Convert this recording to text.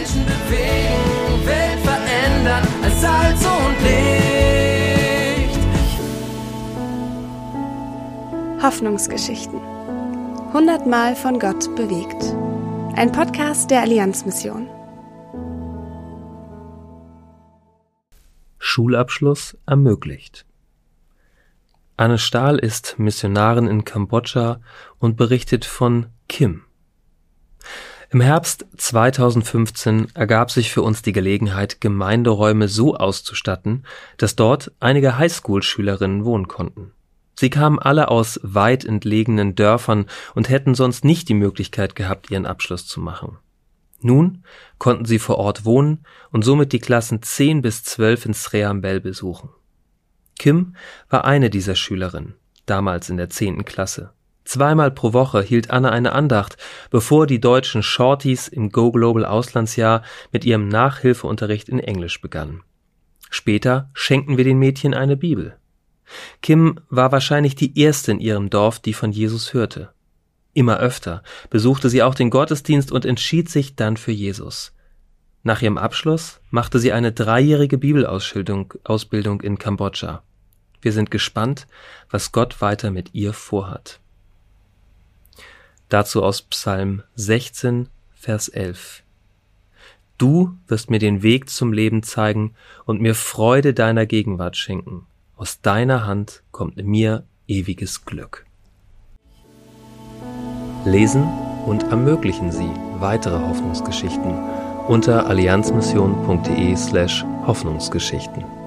Menschen bewegen, Welt verändern als Salz und Licht. Hoffnungsgeschichten. Hundertmal von Gott bewegt. Ein Podcast der Allianzmission. Schulabschluss ermöglicht. Anne Stahl ist Missionarin in Kambodscha und berichtet von Kim. Im Herbst 2015 ergab sich für uns die Gelegenheit, Gemeinderäume so auszustatten, dass dort einige Highschool-Schülerinnen wohnen konnten. Sie kamen alle aus weit entlegenen Dörfern und hätten sonst nicht die Möglichkeit gehabt, ihren Abschluss zu machen. Nun konnten sie vor Ort wohnen und somit die Klassen 10 bis 12 in Sreambel besuchen. Kim war eine dieser Schülerinnen, damals in der 10. Klasse. Zweimal pro Woche hielt Anne eine Andacht, bevor die deutschen Shorties im Go Global Auslandsjahr mit ihrem Nachhilfeunterricht in Englisch begannen. Später schenkten wir den Mädchen eine Bibel. Kim war wahrscheinlich die erste in ihrem Dorf, die von Jesus hörte. Immer öfter besuchte sie auch den Gottesdienst und entschied sich dann für Jesus. Nach ihrem Abschluss machte sie eine dreijährige Bibelausbildung in Kambodscha. Wir sind gespannt, was Gott weiter mit ihr vorhat. Dazu aus Psalm 16, Vers 11. Du wirst mir den Weg zum Leben zeigen und mir Freude deiner Gegenwart schenken. Aus deiner Hand kommt mir ewiges Glück. Lesen und ermöglichen Sie weitere Hoffnungsgeschichten unter allianzmission.de slash Hoffnungsgeschichten.